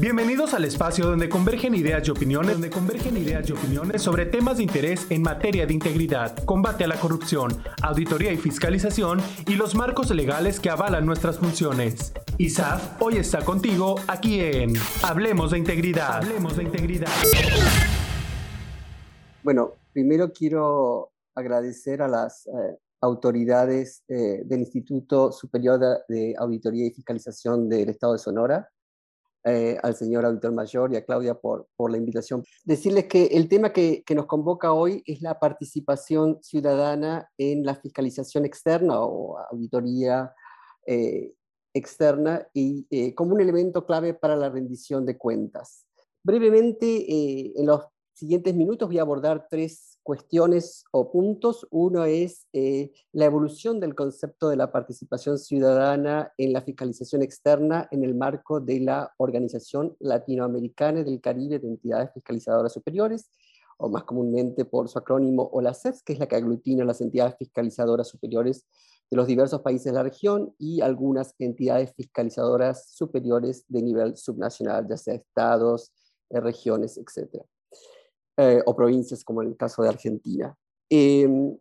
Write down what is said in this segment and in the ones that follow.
Bienvenidos al espacio donde convergen ideas y opiniones, donde convergen ideas y opiniones sobre temas de interés en materia de integridad, combate a la corrupción, auditoría y fiscalización y los marcos legales que avalan nuestras funciones. ISAF hoy está contigo aquí en Hablemos de Integridad. Hablemos de Integridad. Bueno, primero quiero agradecer a las eh, autoridades eh, del Instituto Superior de Auditoría y Fiscalización del Estado de Sonora eh, al señor auditor mayor y a Claudia por, por la invitación. Decirles que el tema que, que, nos convoca hoy es la participación ciudadana en la fiscalización externa o auditoría eh, externa y eh, como un elemento clave para la rendición de cuentas. Brevemente, en los siguientes minutos voy a abordar tres cuestiones o puntos. Uno es eh, la evolución del concepto de la participación ciudadana en la fiscalización externa en el marco de la Organización Latinoamericana del Caribe de Entidades Fiscalizadoras Superiores, o más comúnmente por su acrónimo OLACES, que es la que aglutina las entidades fiscalizadoras superiores de los diversos países de la región y algunas entidades fiscalizadoras superiores de nivel subnacional, ya sea estados, eh, regiones, etc. Eh, o provincias, como en el caso de Argentina. Em,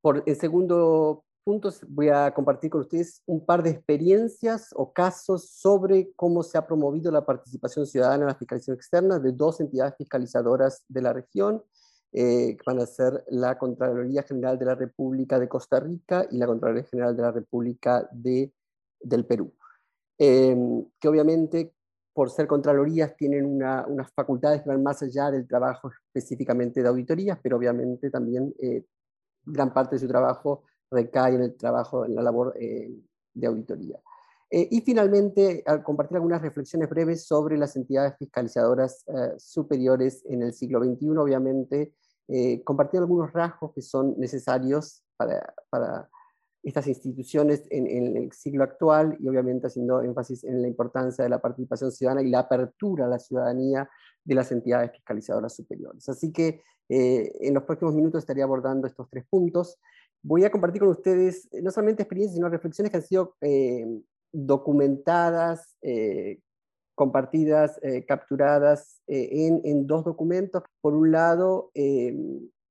por, en segundo punto, voy a compartir con ustedes un par de experiencias o casos sobre cómo se ha promovido la participación ciudadana en la fiscalización externa de dos entidades fiscalizadoras de la región, eh, que van a ser la Contraloría General de la República de Costa Rica y la Contraloría General de la República de, del Perú. Em, que obviamente por ser contralorías, tienen unas facultades que van más allá del trabajo específicamente de auditorías, pero obviamente también eh, gran parte de su trabajo recae en el trabajo, en la labor eh, de auditoría. Eh, y finalmente, al compartir algunas reflexiones breves sobre las entidades fiscalizadoras superiores en el siglo XXI, obviamente, compartir algunos rasgos que son necesarios para, para estas instituciones en, el siglo actual y obviamente haciendo énfasis en la importancia de la participación ciudadana y la apertura a la ciudadanía de las entidades fiscalizadoras superiores. Así que eh, en los próximos minutos estaría abordando estos tres puntos. Voy a compartir con ustedes no solamente experiencias, sino reflexiones que han sido eh, documentadas, eh, compartidas, capturadas en, en, dos documentos. Por un lado,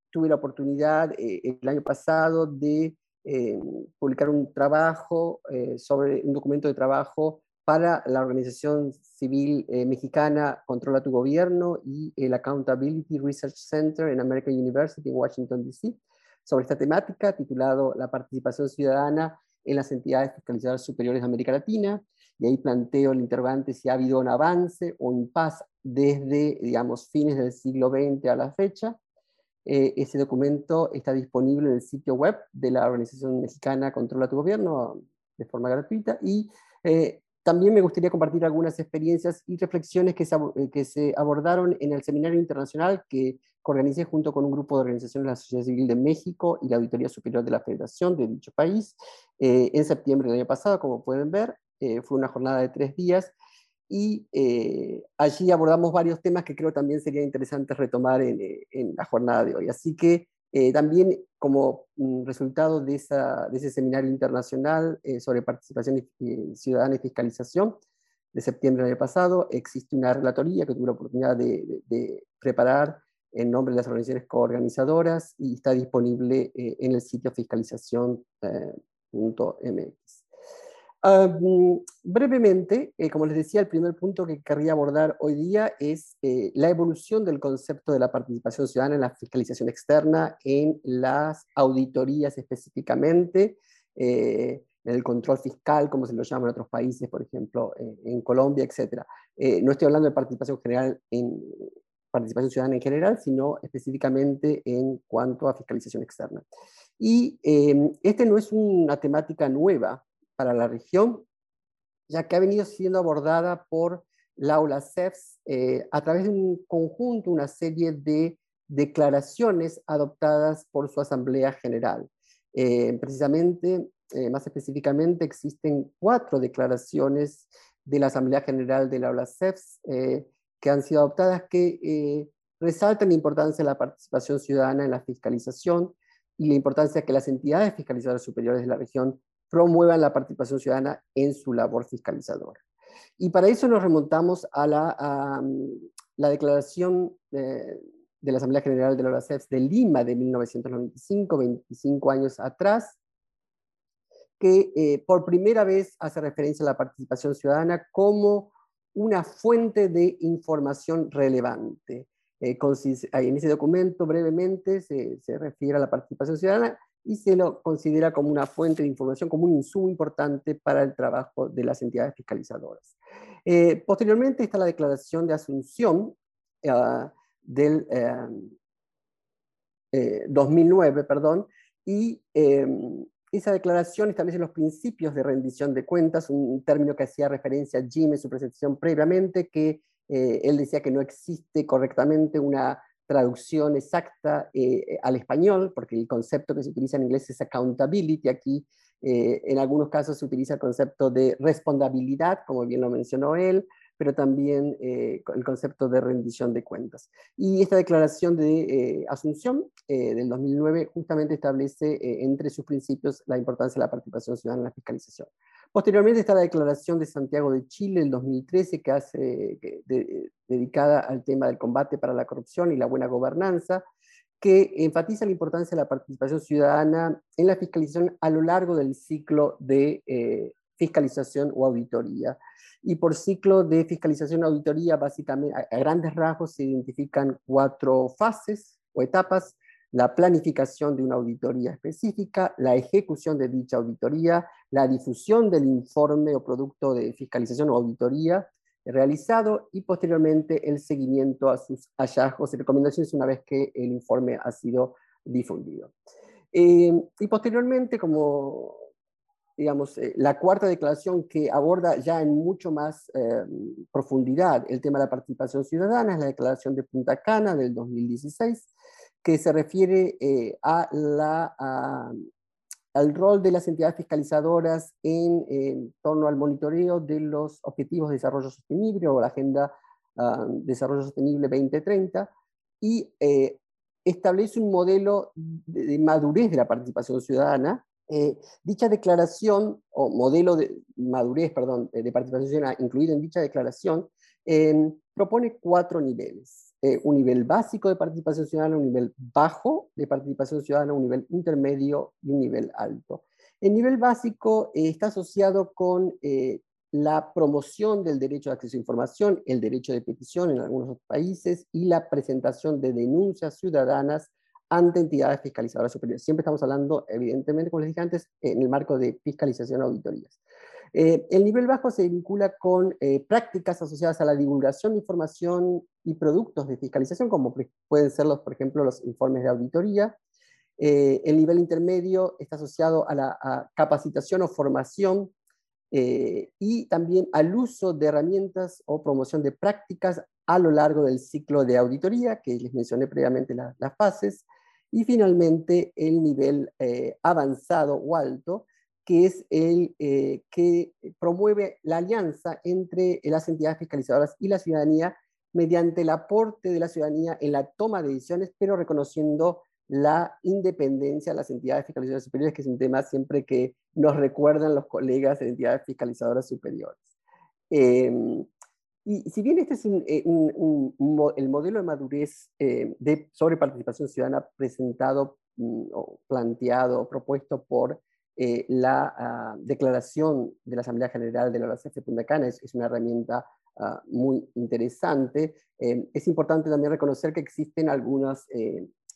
tuve la oportunidad el año pasado de eh, publicar un trabajo eh, sobre un documento de trabajo para la organización civil eh, mexicana Controla tu Gobierno y el Accountability Research Center en American University en Washington, D.C., sobre esta temática titulado La participación ciudadana en las entidades fiscalizadoras superiores de América Latina. Y ahí planteo el interrogante si ha habido un avance o un paz desde, digamos, fines del siglo XX a la fecha, eh, ese documento está disponible en el sitio web de la Organización Mexicana Controla tu Gobierno de forma gratuita y eh, también me gustaría compartir algunas experiencias y reflexiones que se, eh, que se abordaron en el seminario internacional que organicé junto con un grupo de organizaciones de la sociedad civil de México y la Auditoría Superior de la Federación de dicho país en septiembre del año pasado, como pueden ver. fue una jornada de tres días y eh, allí abordamos varios temas que creo también sería interesante retomar en, eh, en la jornada de hoy. Así que eh, también como mm, resultado de, esa, de, ese seminario internacional sobre participación ciudadana y fiscalización de septiembre del año pasado, existe una relatoría que tuve la oportunidad de, de, preparar en nombre de las organizaciones coorganizadoras y está disponible en el sitio fiscalización.mx brevemente, eh, como les decía, el primer punto que querría abordar hoy día es eh, la evolución del concepto de la participación ciudadana en la fiscalización externa, en las auditorías específicamente, eh, en el control fiscal, como se lo llama en otros países, por ejemplo, en Colombia, etc. no estoy hablando de participación general en participación ciudadana en general, sino específicamente en cuanto a fiscalización externa. Y este no es una temática nueva, para la región, ya que ha venido siendo abordada por la OLACEFS eh, a través de un conjunto, una serie de declaraciones adoptadas por su Asamblea General. Eh, precisamente, eh, más específicamente, existen cuatro declaraciones de la Asamblea General de la OLACEFS que han sido adoptadas que resaltan la importancia de la participación ciudadana en la fiscalización y la importancia que las entidades fiscalizadoras superiores de la región promuevan la participación ciudadana en su labor fiscalizadora. Y para eso nos remontamos a la, la declaración de, la Asamblea General de la OASEF de Lima de 1995, 25 años atrás, que eh, por primera vez hace referencia a la participación ciudadana como una fuente de información relevante. Eh, en ese documento brevemente se, se, refiere a la participación ciudadana y se lo considera como una fuente de información, como un insumo importante para el trabajo de las entidades fiscalizadoras. Eh, posteriormente está la declaración de Asunción uh, del 2009, perdón, y esa declaración establece los principios de rendición de cuentas, un término que hacía referencia a Jim en su presentación previamente, que eh, él decía que no existe correctamente una traducción exacta eh, al español, porque el concepto que se utiliza en inglés es accountability, aquí eh, en algunos casos se utiliza el concepto de responsabilidad, como bien lo mencionó él, pero también eh, el concepto de rendición de cuentas. Y esta declaración de eh, Asunción eh, del 2009 justamente establece entre sus principios la importancia de la participación ciudadana en la fiscalización. Posteriormente está la declaración de Santiago de Chile del 2013 que hace, dedicada al tema del combate para la corrupción y la buena gobernanza, que enfatiza la importancia de la participación ciudadana en la fiscalización a lo largo del ciclo de fiscalización o auditoría. Y por ciclo de fiscalización y auditoría, básicamente, a, grandes rasgos se identifican cuatro fases o etapas. La planificación de una auditoría específica, la ejecución de dicha auditoría, la difusión del informe o producto de fiscalización o auditoría realizado y posteriormente el seguimiento a sus hallazgos y recomendaciones una vez que el informe ha sido difundido. Eh, y posteriormente, como digamos, eh, la cuarta declaración que aborda ya en mucho más eh, profundidad el tema de la participación ciudadana es la declaración de Punta Cana del 2016, que se refiere eh, a la, al rol de las entidades fiscalizadoras en, torno al monitoreo de los objetivos de desarrollo sostenible o la Agenda uh, Desarrollo Sostenible 2030 y establece un modelo de madurez de la participación ciudadana eh, dicha declaración, o modelo de madurez, perdón, de participación incluido en dicha declaración, em, propone cuatro niveles. Eh, un nivel básico de participación ciudadana, un nivel bajo de participación ciudadana, un nivel intermedio y un nivel alto. El nivel básico eh, está asociado con la promoción del derecho de acceso a información, el derecho de petición en algunos países y la presentación de denuncias ciudadanas ante entidades fiscalizadoras superiores. Siempre estamos hablando, evidentemente, como les dije antes, en el marco de fiscalización auditorías. Eh, el nivel bajo se vincula con eh, prácticas asociadas a la divulgación de información y productos de fiscalización, como pueden ser, los, por ejemplo, los informes de auditoría. Eh, el nivel intermedio está asociado a la capacitación o formación y también al uso de herramientas o promoción de prácticas a lo largo del ciclo de auditoría, que les mencioné previamente las fases, y finalmente, el nivel eh, avanzado o alto, que es el eh, que promueve la alianza entre las entidades fiscalizadoras y la ciudadanía mediante el aporte de la ciudadanía en la toma de decisiones, pero reconociendo la independencia de las entidades fiscalizadoras superiores, que es un tema siempre que nos recuerdan los colegas de entidades fiscalizadoras superiores. Em, y si bien este es eh, el modelo de madurez eh, sobre participación ciudadana presentado mm, planteado propuesto por eh, la ah, declaración de la Asamblea General de la OASF de Punta Cana, es, una herramienta ah, muy interesante, es importante también reconocer que existen algunas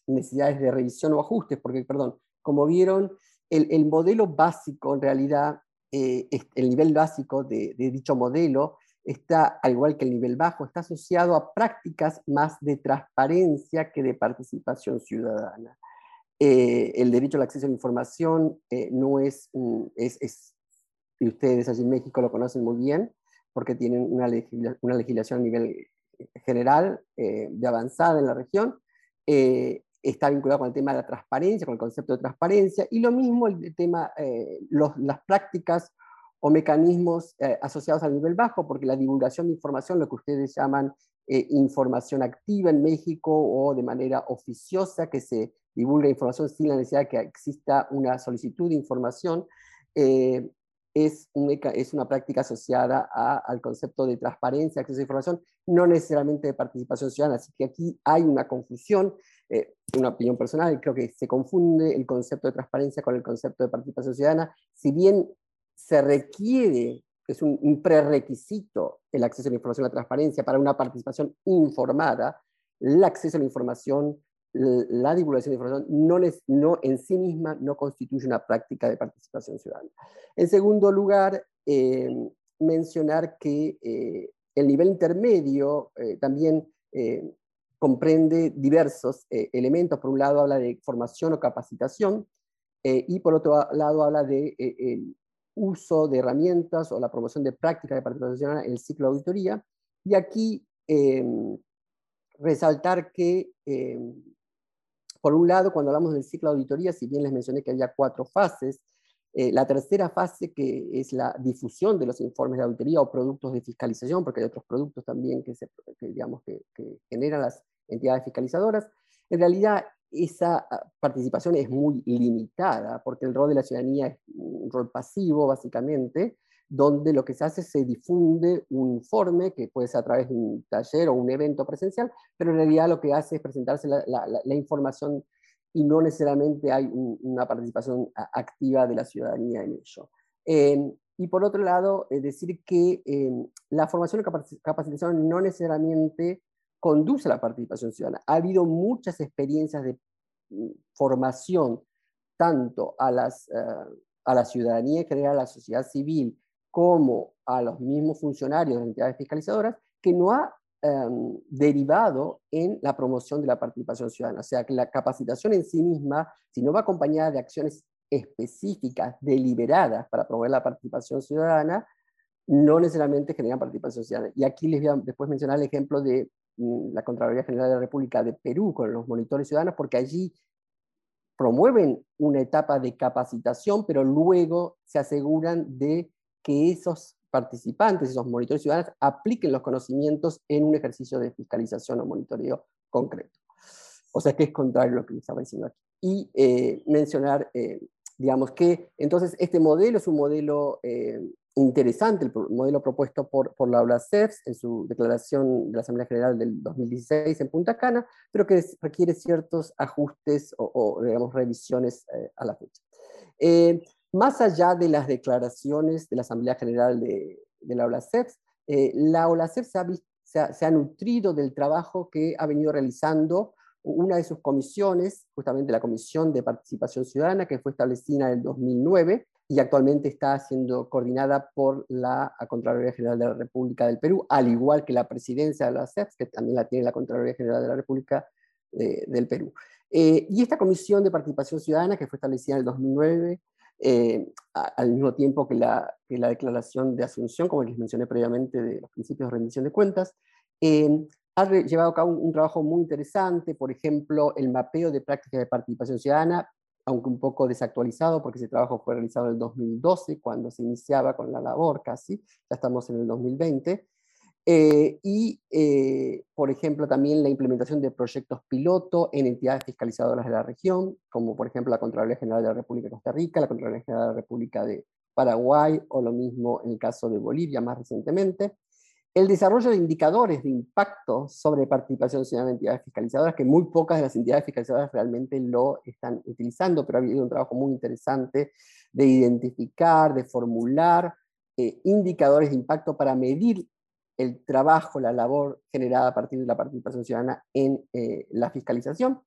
necesidades de revisión o ajustes, porque, perdón, como vieron, el, el modelo básico, en realidad, el nivel básico de dicho modelo, está, al igual que el nivel bajo, está asociado a prácticas más de transparencia que de participación ciudadana. Eh, el derecho al acceso a la información eh, no es, es, y ustedes allí en México lo conocen muy bien, porque tienen una, una legislación a nivel general eh, de avanzada en la región, está vinculado con el tema de la transparencia, con el concepto de transparencia, y lo mismo el tema, los, las prácticas o mecanismos eh, asociados al nivel bajo, porque la divulgación de información, lo que ustedes llaman eh, información activa en México o de manera oficiosa, que se divulga información sin la necesidad de que exista una solicitud de información, eh, es, una práctica asociada al concepto de transparencia, acceso a información, no necesariamente de participación ciudadana. Así que aquí hay una confusión, una opinión personal, creo que se confunde el concepto de transparencia con el concepto de participación ciudadana. Si bien se requiere, es un, un prerequisito el acceso a la información, la transparencia para una participación informada, el acceso a la información la divulgación de información no, no, en sí misma no constituye una práctica de participación ciudadana. En segundo lugar, eh, mencionar que eh, el nivel intermedio eh, también comprende diversos elementos. Por un lado habla de formación o capacitación y por otro lado habla de uso de herramientas o la promoción de prácticas de participación en el ciclo de auditoría. Y aquí resaltar que por un lado, cuando hablamos del ciclo de auditoría, si bien les mencioné que había cuatro fases, eh, la tercera fase, que es la difusión de los informes de auditoría o productos de fiscalización, porque hay otros productos también que, se, digamos, que, generan las entidades fiscalizadoras, en realidad esa ah, participación es muy limitada, porque el rol de la ciudadanía es un rol pasivo, básicamente, donde lo que se hace es se difunde un informe, que puede ser a través de un taller o un evento presencial, pero en realidad lo que hace es presentarse la, información y no necesariamente hay una participación activa de la ciudadanía en ello. Em, y por otro lado, es decir que em, la formación y capacitación no necesariamente conduce a la participación ciudadana. Ha habido muchas experiencias de mm, formación tanto a, las, eh, a la ciudadanía en general, la sociedad civil, como a los mismos funcionarios de entidades fiscalizadoras, que no ha em, derivado en la promoción de la participación ciudadana. O sea, que la capacitación en sí misma, si no va acompañada de acciones específicas, deliberadas para promover la participación ciudadana, no necesariamente genera participación ciudadana. Y aquí les voy a después mencionar el ejemplo de la Contraloría General de la República de Perú con los monitores ciudadanos, porque allí promueven una etapa de capacitación, pero luego se aseguran de que esos participantes, esos monitores ciudadanos, apliquen los conocimientos en un ejercicio de fiscalización o monitoreo concreto. O sea, que es contrario a lo que estaba diciendo aquí. Y eh, mencionar, eh, digamos que entonces este modelo es un modelo eh, interesante, el modelo propuesto por, por la CEFS en su declaración de la Asamblea General del 2016 en Punta Cana, pero que requiere ciertos ajustes o, digamos, revisiones a la fecha. Más allá de las declaraciones de la Asamblea General de, la OLACEF, eh, la OLACEF se ha, nutrido del trabajo que ha venido realizando una de sus comisiones, justamente la Comisión de Participación Ciudadana, que fue establecida en el 2009 y actualmente está siendo coordinada por la Contraloría General de la República del Perú, al igual que la presidencia de la OLACEF, que también la tiene la Contraloría General de la República eh, del Perú. Eh, y esta Comisión de Participación Ciudadana, que fue establecida en el 2009, eh, al mismo tiempo que la, la, declaración de asunción, como les mencioné previamente, de los principios de rendición de cuentas, eh, ha llevado a cabo un, trabajo muy interesante, por ejemplo, el mapeo de prácticas de participación ciudadana, aunque un poco desactualizado, porque ese trabajo fue realizado en el 2012, cuando se iniciaba con la labor casi, ya estamos en el 2020, eh, y, eh, por ejemplo, también la implementación de proyectos piloto en entidades fiscalizadoras de la región, como por ejemplo la Contraloría General de la República de Costa Rica, la Contraloría General de la República de Paraguay, o lo mismo en el caso de Bolivia más recientemente. El desarrollo de indicadores de impacto sobre participación ciudadana en entidades fiscalizadoras, que muy pocas de las entidades fiscalizadoras realmente lo están utilizando, pero ha habido un trabajo muy interesante de identificar, de formular eh, indicadores de impacto para medir el trabajo, la labor generada a partir de la participación ciudadana en eh, la fiscalización.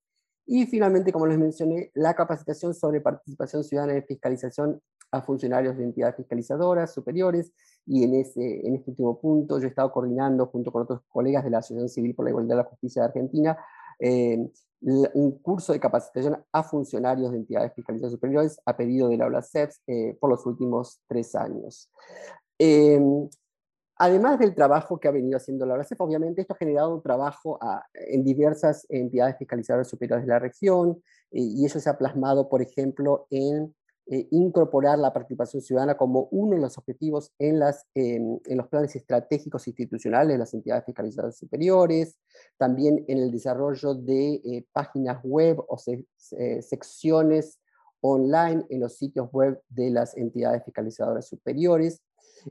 Y finalmente, como les mencioné, la capacitación sobre participación ciudadana en fiscalización a funcionarios de entidades fiscalizadoras superiores. Y en, ese, en este último punto yo he estado coordinando junto con otros colegas de la Asociación Civil por la Igualdad y la Justicia de Argentina eh, un curso de capacitación a funcionarios de entidades fiscalizadoras superiores a pedido de la OLACEPS eh, por los últimos tres años. Además del trabajo que ha venido haciendo la OLACEF, obviamente esto ha generado un trabajo en diversas entidades fiscalizadoras superiores de la región, y eso se ha plasmado, por ejemplo, en eh, incorporar la participación ciudadana como uno de los objetivos en, las, en los planes estratégicos institucionales de las entidades fiscalizadoras superiores, también en el desarrollo de eh, páginas web o secciones online en los sitios web de las entidades fiscalizadoras superiores.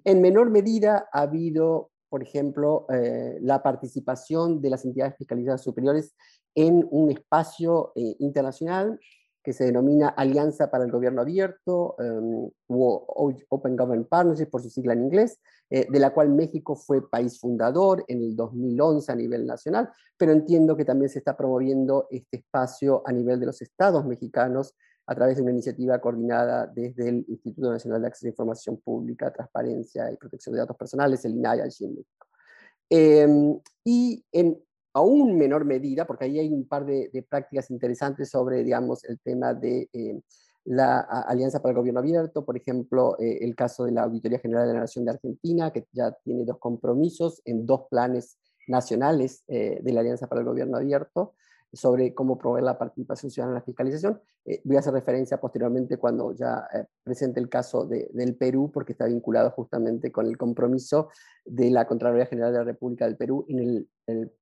En menor medida ha habido, por ejemplo, eh, la participación de las entidades fiscalizadoras superiores en un espacio internacional que se denomina Alianza para el Gobierno Abierto, um, Open Government Partnership por su sigla en inglés, eh, de la cual México fue país fundador en el 2011 a nivel nacional, pero entiendo que también se está promoviendo este espacio a nivel de los estados mexicanos a través de una iniciativa coordinada desde el Instituto Nacional de Acceso a Información Pública, Transparencia y Protección de Datos Personales, el INAI, allí en México. Em, y en aún menor medida, porque ahí hay un par de, prácticas interesantes sobre, digamos, el tema de eh, la Alianza para el Gobierno Abierto, por ejemplo, eh, el caso de la Auditoría General de la Nación de Argentina, que ya tiene dos compromisos en dos planes nacionales eh, de la Alianza para el Gobierno Abierto, sobre cómo proveer la participación ciudadana en la fiscalización. Eh, voy a hacer referencia posteriormente cuando ya eh, presente el caso del Perú, porque está vinculado justamente con el compromiso de la Contraloría General de la República del Perú en el,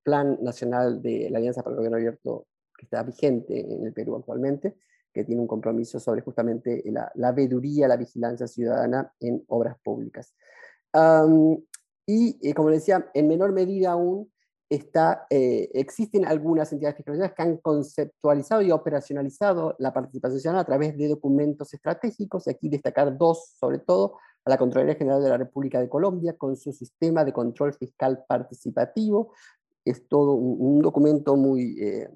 Plan Nacional de la Alianza para el Gobierno Abierto que está vigente en el Perú actualmente, que tiene un compromiso sobre justamente la, la veeduría, la vigilancia ciudadana en obras públicas. y, eh, como decía, en menor medida aún, está, eh, existen algunas entidades fiscalizadoras que han conceptualizado y operacionalizado la participación ciudadana a través de documentos estratégicos, aquí destacar dos sobre todo, a la Contraloría General de la República de Colombia con su sistema de control fiscal participativo, es todo un, documento muy eh,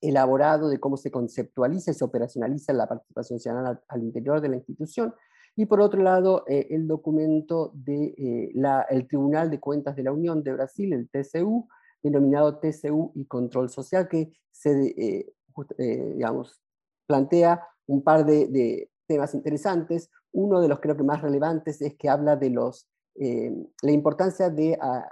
elaborado de cómo se conceptualiza y se operacionaliza la participación ciudadana al interior de la institución, y por otro lado, eh, el documento del de, eh, Tribunal de Cuentas de la Unión de Brasil, el TCU, denominado TCU y Control Social, que se, eh, digamos, plantea un par de, temas interesantes. Uno de los creo que más relevantes es que habla de los, la importancia de ah,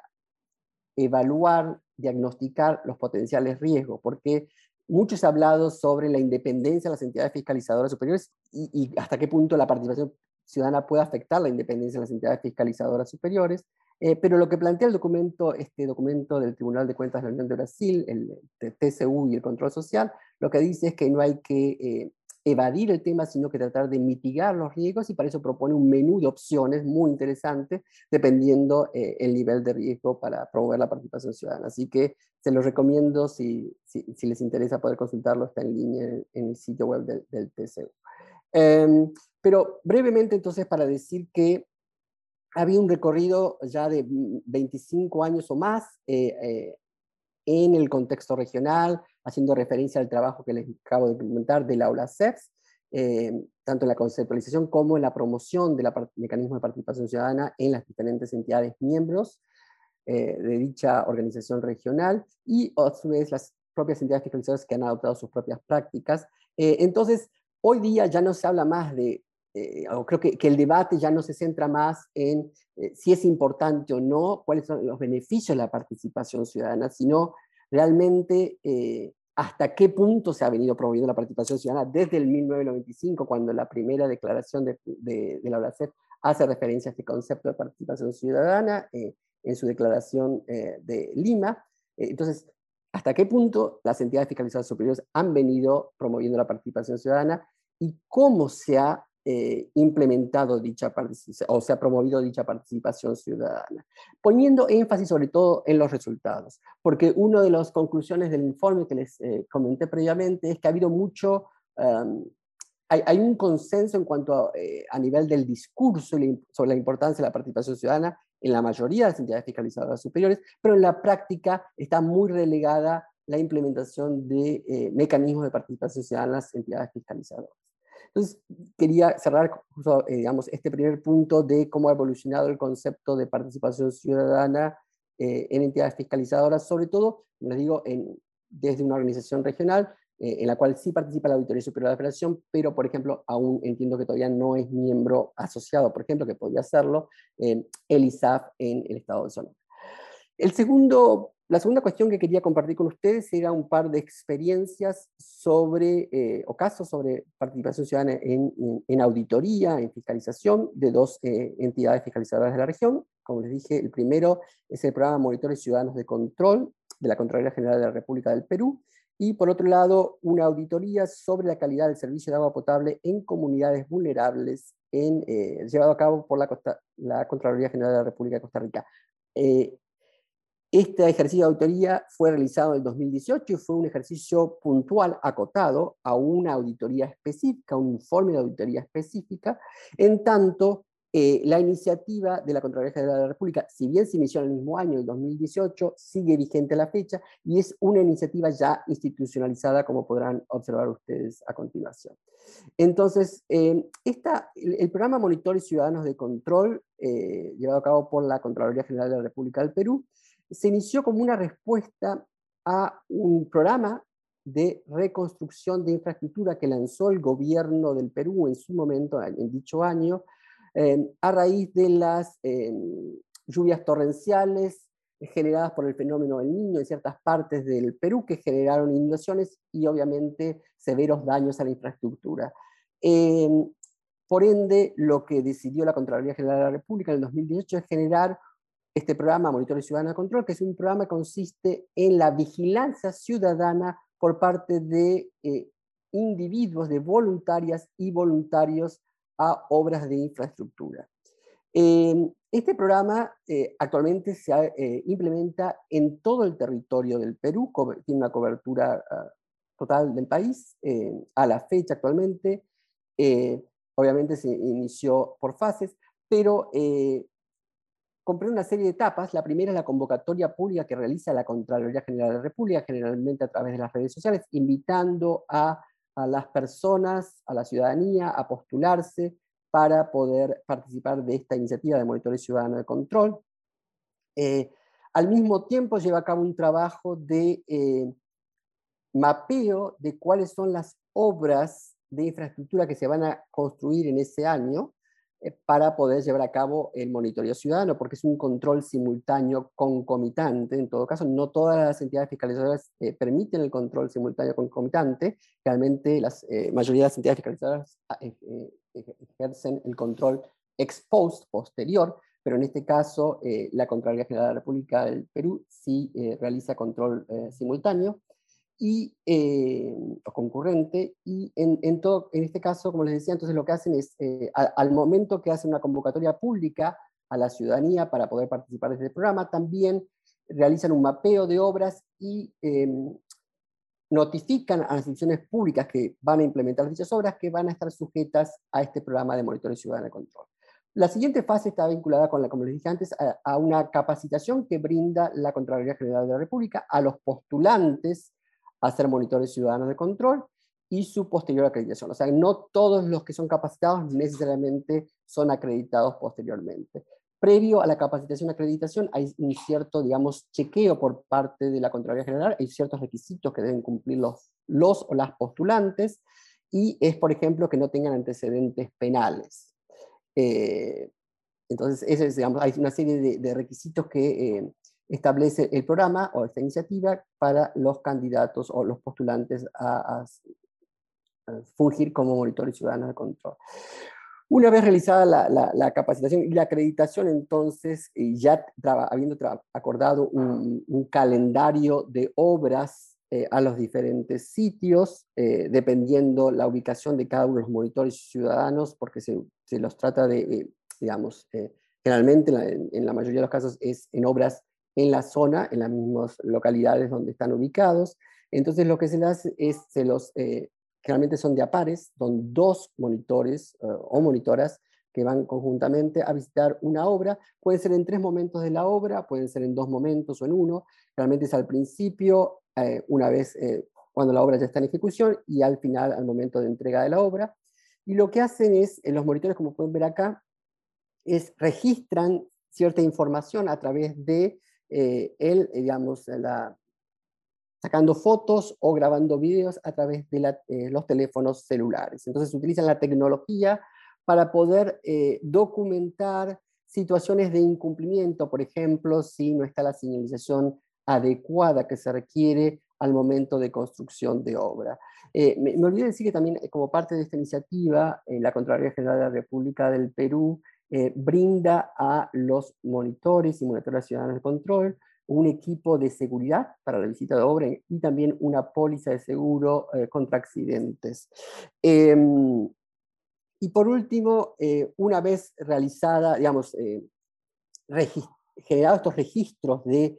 evaluar, diagnosticar los potenciales riesgos, porque mucho se ha hablado sobre la independencia de las entidades fiscalizadoras superiores y, hasta qué punto la participación ciudadana puede afectar la independencia de las entidades fiscalizadoras superiores, eh, pero lo que plantea el documento, este documento del Tribunal de Cuentas de la Unión de Brasil, el TCU y el control social, lo que dice es que no hay que eh, evadir el tema, sino que tratar de mitigar los riesgos y para eso propone un menú de opciones muy interesante, dependiendo eh, el nivel de riesgo para promover la participación ciudadana. Así que se los recomiendo, si, si, les interesa poder consultarlo, está en línea en, el sitio web del, del TCU. Em, pero brevemente entonces para decir que había un recorrido ya de 25 años o más eh, eh, en el contexto regional, haciendo referencia al trabajo que les acabo de comentar de la aula CEPS, eh, tanto en la conceptualización como en la promoción del mecanismo de participación ciudadana en las diferentes entidades miembros de dicha organización regional y a su vez las propias entidades fiscalizadoras que han adoptado sus propias prácticas. entonces, Hoy día ya no se habla más de, eh, o creo que, el debate ya no se centra más en eh, si es importante o no, cuáles son los beneficios de la participación ciudadana, sino realmente eh, hasta qué punto se ha venido promoviendo la participación ciudadana desde el 1995, cuando la primera declaración de, de, la OLACEP hace referencia a este concepto de participación ciudadana en su declaración de Lima. entonces, hasta qué punto las entidades fiscalizadoras superiores han venido promoviendo la participación ciudadana y cómo se ha eh, implementado dicha participación o se ha promovido dicha participación ciudadana, poniendo énfasis sobre todo en los resultados, porque una de las conclusiones del informe que les eh, comenté previamente es que ha habido mucho, hay, un consenso en cuanto a, eh, a nivel del discurso sobre la importancia de la participación ciudadana en la mayoría de las entidades fiscalizadoras superiores, pero en la práctica está muy relegada la implementación de mecanismos de participación ciudadana en las entidades fiscalizadoras. Entonces, quería cerrar eh, digamos, este primer punto de cómo ha evolucionado el concepto de participación ciudadana eh, en entidades fiscalizadoras, sobre todo, les digo, en, desde una organización regional, eh, en la cual sí participa la Auditoría Superior de la Federación, pero, por ejemplo, aún entiendo que todavía no es miembro asociado, por ejemplo, que podría hacerlo el ISAF en el Estado de Sonora. El segundo la segunda cuestión que quería compartir con ustedes era un par de experiencias sobre, eh, o casos sobre participación ciudadana en, auditoría, en fiscalización de dos eh, entidades fiscalizadoras de la región. Como les dije, el primero es el programa Monitores Ciudadanos de Control de la Contraloría General de la República del Perú, y por otro lado, una auditoría sobre la calidad del servicio de agua potable en comunidades vulnerables en, eh, llevado a cabo por la, la, Contraloría General de la República de Costa Rica. Este ejercicio de auditoría fue realizado en el 2018 y fue un ejercicio puntual, acotado a una auditoría específica, un informe de auditoría específica, en tanto eh, la iniciativa de la Contraloría General de la República, si bien se inició en el mismo año, el 2018, sigue vigente a la fecha y es una iniciativa ya institucionalizada, como podrán observar ustedes a continuación. Entonces, eh, el, programa Monitores Ciudadanos de Control, eh, llevado a cabo por la Contraloría General de la República del Perú, se inició como una respuesta a un programa de reconstrucción de infraestructura que lanzó el gobierno del Perú en su momento, en dicho año, Em, a raíz de las em, lluvias torrenciales generadas por el fenómeno del niño en ciertas partes del Perú que generaron inundaciones y obviamente severos daños a la infraestructura. Em, por ende, lo que decidió la Contraloría General de la República en el 2018 es generar este programa Monitor Ciudadano Control, que es un programa que consiste en la vigilancia ciudadana por parte de eh, individuos, de voluntarias y voluntarios a obras de infraestructura. Em, este programa eh, actualmente se eh, implementa en todo el territorio del Perú, tiene una cobertura ah, total del país eh, a la fecha actualmente. obviamente se inició por fases, pero comprende una serie de etapas. La primera es la convocatoria pública que realiza la Contraloría General de la República, generalmente a través de las redes sociales, invitando a las personas, a la ciudadanía, a postularse para poder participar de esta iniciativa de monitoreo ciudadano de control. Eh, al mismo tiempo lleva a cabo un trabajo de eh, mapeo de cuáles son las obras de infraestructura que se van a construir en ese año para poder llevar a cabo el monitoreo ciudadano, porque es un control simultáneo concomitante. En todo caso, no todas las entidades fiscalizadoras eh, permiten el control simultáneo concomitante. Realmente la eh, mayoría de las entidades fiscalizadoras ah, ejercen el control ex post, posterior, pero en este caso la Contraloría General de la República del Perú sí realiza control simultáneo y, eh, o concurrente, y en, todo, en este caso, como les decía, entonces lo que hacen es, eh, al momento que hacen una convocatoria pública a la ciudadanía para poder participar de este programa, también realizan un mapeo de obras y em, notifican a las instituciones públicas que van a implementar dichas obras que van a estar sujetas a este programa de monitoreo ciudadano de control. La siguiente fase está vinculada con la, como les dije antes, a una capacitación que brinda la Contraloría General de la República a los postulantes hacer monitores ciudadanos de control y su posterior acreditación. O sea, no todos los que son capacitados necesariamente son acreditados posteriormente. Previo a la capacitación acreditación hay un cierto, digamos, chequeo por parte de la Contraloría General, hay ciertos requisitos que deben cumplir los, los o las postulantes, y es, por ejemplo, que no tengan antecedentes penales. Eh, entonces, ese digamos, hay una serie de, requisitos que eh, establece el programa o esta iniciativa para los candidatos o los postulantes a, fungir como monitores ciudadanos de control. Una vez realizada la, capacitación y la acreditación, entonces, ya habiendo acordado un, calendario de obras eh, a los diferentes sitios, eh, dependiendo la ubicación de cada uno de los monitores ciudadanos, porque se, los trata de, eh, digamos, generalmente en la mayoría de los casos es en obras en la zona, en las mismas localidades donde están ubicados. Entonces lo que se hace es, se los, eh, generalmente son de a pares, son dos monitores eh, o monitoras que van conjuntamente a visitar una obra. Puede ser en tres momentos de la obra, pueden ser en dos momentos o en uno. Realmente es al principio, eh, una vez cuando la obra ya está en ejecución y al final, al momento de entrega de la obra. Y lo que hacen es, en los monitores, como pueden ver acá, es registran cierta información a través de eh, él, eh, digamos, la, sacando fotos o grabando vídeos a través de eh, los teléfonos celulares. Entonces utilizan la tecnología para poder documentar situaciones de incumplimiento, por ejemplo, si no está la señalización adecuada que se requiere al momento de construcción de obra. me, me, olvidé decir que también como parte de esta iniciativa, la Contraloría General de la República del Perú eh, brinda a los monitores y monitoras ciudadanas de control un equipo de seguridad para la visita de obra y también una póliza de seguro contra accidentes. Em, y por último, una vez realizada, digamos, generados estos registros de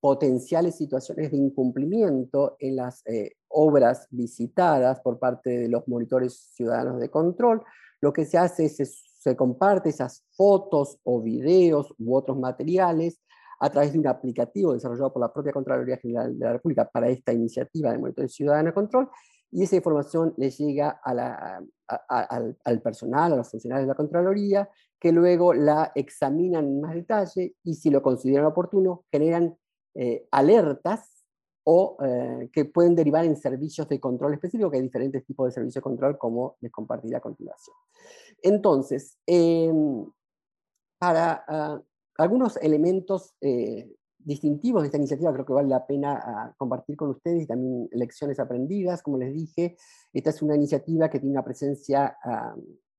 potenciales situaciones de incumplimiento en las eh, obras visitadas por parte de los monitores ciudadanos de control, lo que se hace es se, comparte esas fotos o videos u otros materiales a través de un aplicativo desarrollado por la propia Contraloría General de la República para esta iniciativa de monitores ciudadanos de control, y esa información le llega al, al personal, a los funcionarios de la Contraloría, que luego la examinan en más detalle y si lo consideran oportuno, generan eh, alertas o eh, que pueden derivar en servicios de control específico, que hay diferentes tipos de servicios de control, como les compartiré a continuación. Entonces, em, para ah, algunos elementos eh, distintivos de esta iniciativa, creo que vale la pena ah, compartir con ustedes y también lecciones aprendidas. Como les dije, esta es una iniciativa que tiene una presencia ah,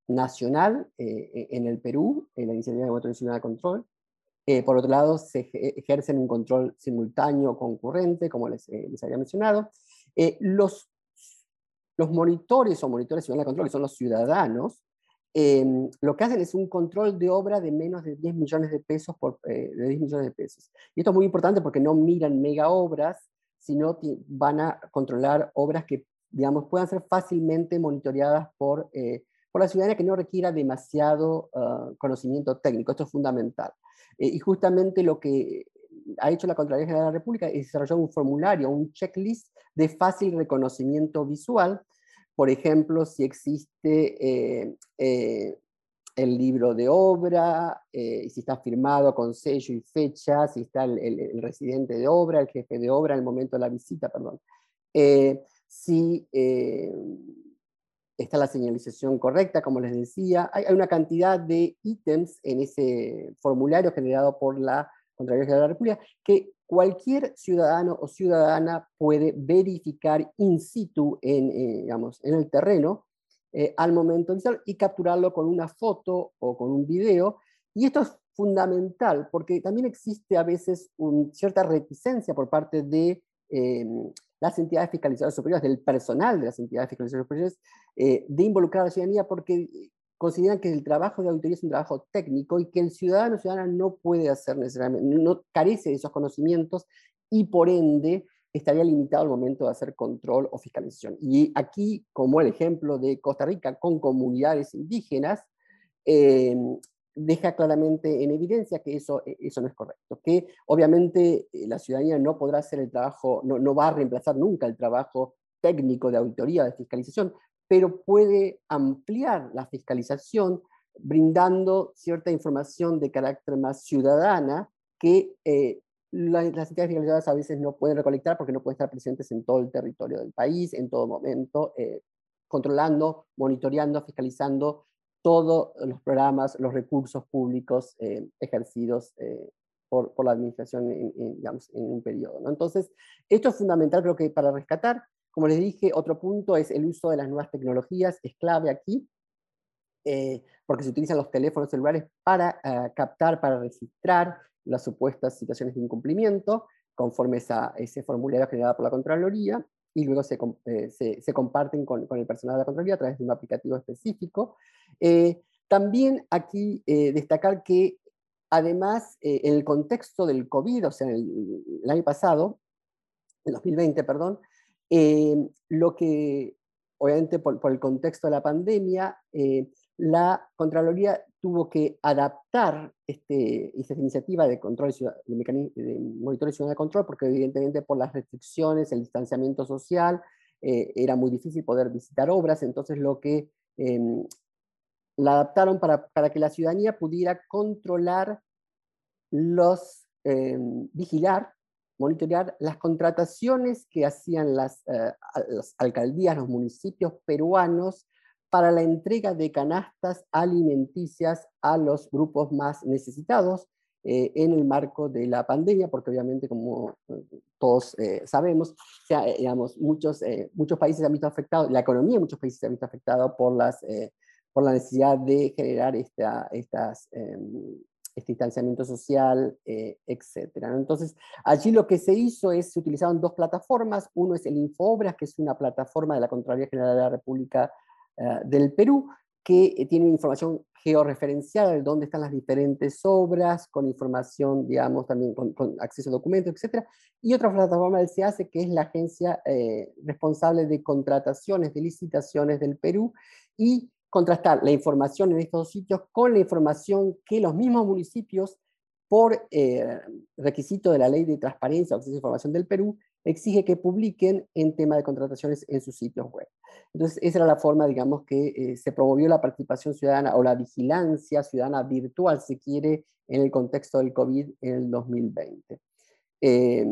nacional en el Perú, en la iniciativa de Motorización de Control, eh, por otro lado, se ejercen un control simultáneo concurrente, como les, eh, había mencionado. Eh, los, monitores o monitores de control, que son los ciudadanos, em, lo que hacen es un control de obra de menos de 10 millones de pesos, por, de 10 millones de pesos. Y esto es muy importante porque no miran mega obras, sino van a controlar obras que, digamos, puedan ser fácilmente monitoreadas por, por la ciudadanía que no requiera demasiado ah, conocimiento técnico. Esto es fundamental. Eh, y justamente lo que ha hecho la Contraloría General de la República es desarrollar un formulario, un checklist de fácil reconocimiento visual. Por ejemplo, si existe eh, eh, el libro de obra, si está firmado con sello y fecha, si está el, residente de obra, el jefe de obra en el momento de la visita, perdón. si está la señalización correcta, como les decía. Hay, una cantidad de ítems en ese formulario generado por la Contraloría de la República que cualquier ciudadano o ciudadana puede verificar in situ en, eh, digamos, en el terreno eh, al momento y capturarlo con una foto o con un video. Y esto es fundamental porque también existe a veces cierta reticencia por parte de eh, las entidades fiscalizadoras superiores, del personal de las entidades fiscalizadoras superiores, eh, de involucrar a la ciudadanía porque consideran que el trabajo de auditoría es un trabajo técnico y que el ciudadano o ciudadana no puede hacer necesariamente, no carece de esos conocimientos y por ende estaría limitado al momento de hacer control o fiscalización. Y aquí, como el ejemplo de Costa Rica con comunidades indígenas, eh, deja claramente en evidencia que eso, e, eso no es correcto, que obviamente eh, la ciudadanía no podrá hacer el trabajo, no, no va a reemplazar nunca el trabajo técnico de auditoría, de fiscalización, pero puede ampliar la fiscalización brindando cierta información de carácter más ciudadana que eh, las entidades fiscalizadoras a veces no pueden recolectar porque no pueden estar presentes en todo el territorio del país, en todo momento, eh, controlando, monitoreando, fiscalizando todos los programas, los recursos públicos eh, ejercidos eh, por, por, la administración en, digamos, en un periodo. Entonces, esto es fundamental creo que para rescatar. Como les dije, otro punto es el uso de las nuevas tecnologías, es clave aquí, eh, porque se utilizan los teléfonos celulares para captar, para registrar las supuestas situaciones de incumplimiento, conforme a ese formulario generado por la Contraloría, y luego se, se, se comparten con, con, el personal de la Contraloría a través de un aplicativo específico. Eh, también aquí eh, destacar que además eh, en el contexto del COVID, o sea, el, año pasado, el 2020, perdón, lo que obviamente por, el contexto de la pandemia, la Contraloría tuvo que adaptar este, esta iniciativa de control de, de monitoreo de control, porque evidentemente por las restricciones, el distanciamiento social, era muy difícil poder visitar obras, entonces lo que em, la adaptaron para, que la ciudadanía pudiera controlar los, eh, vigilar, monitorear las contrataciones que hacían las, eh, las, alcaldías, los municipios peruanos para la entrega de canastas alimenticias a los grupos más necesitados eh, en el marco de la pandemia, porque obviamente, como todos sabemos, digamos, muchos, muchos países se han visto afectados, la economía de muchos países se ha visto afectada por las por la necesidad de generar esta, estas, em, este distanciamiento social, eh, etc. Entonces, allí lo que se hizo es, se utilizaron dos plataformas, uno es el Infobras, que es una plataforma de la Contraloría General de la República del Perú, que tiene información georreferencial de dónde están las diferentes obras, con información, digamos, también con, acceso a documentos, etc. Y otra plataforma del SEACE, que es la agencia eh, responsable de contrataciones, de licitaciones del Perú, y contrastar la información en estos sitios con la información que los mismos municipios, por eh, requisito de la Ley de Transparencia o Acceso a Información del Perú, exige que publiquen en tema de contrataciones en sus sitios web. Entonces, esa era la forma, digamos, que eh, se promovió la participación ciudadana o la vigilancia ciudadana virtual, si quiere, en el contexto del COVID en el 2020. Eh,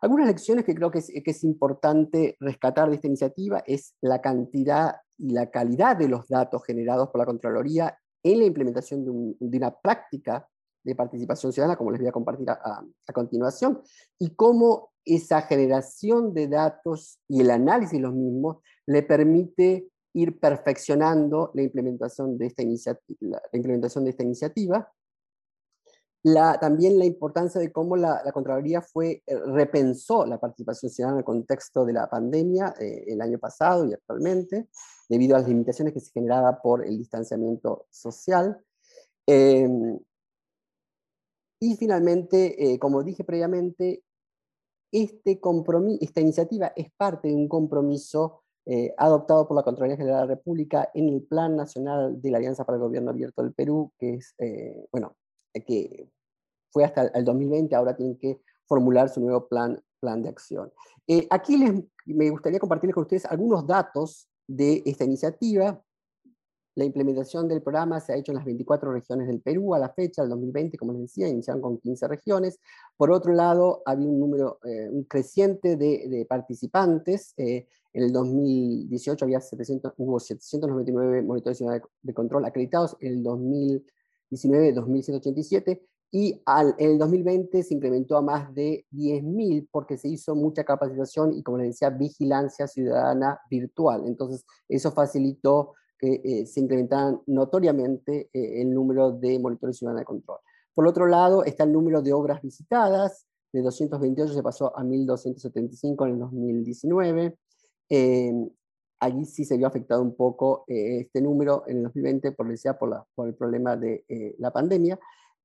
algunas lecciones que creo que es, importante rescatar de esta iniciativa es la cantidad y la calidad de los datos generados por la Contraloría en la implementación de, una práctica de participación ciudadana, como les voy a compartir a, a continuación, y cómo esa generación de datos y el análisis de los mismos le permite ir perfeccionando la implementación de esta, iniciativa, la implementación de esta iniciativa. La, también la importancia de cómo la, Contraloría fue, eh, repensó la participación ciudadana en el contexto de la pandemia eh, el año pasado y actualmente, debido a las limitaciones que se generaba por el distanciamiento social. Em, y finalmente, eh, como dije previamente, este esta iniciativa es parte de un compromiso eh, adoptado por la Contraloría General de la República en el Plan Nacional de la Alianza para el Gobierno Abierto del Perú, que es, eh, bueno, que fue hasta el 2020, ahora tienen que formular su nuevo plan, plan de acción. aquí les, me gustaría compartirles con ustedes algunos datos de esta iniciativa. La implementación del programa se ha hecho en las 24 regiones del Perú a la fecha, del 2020, como les decía, iniciaron con 15 regiones. Por otro lado, había un número eh, creciente de, participantes. Eh, en el 2018 había 700, hubo 799 monitores de control acreditados, en el 2019 2.187 y al, en el 2020 se incrementó a más de 10.000 porque se hizo mucha capacitación y, como les decía, vigilancia ciudadana virtual. Entonces, eso facilitó eh, se incrementaban notoriamente eh, el número de monitores ciudadanos de control. Por otro lado, está el número de obras visitadas, de 228 se pasó a 1.275 en el 2019. Eh, allí sí se vio afectado un poco este número en el 2020 por, por, por el problema de la pandemia.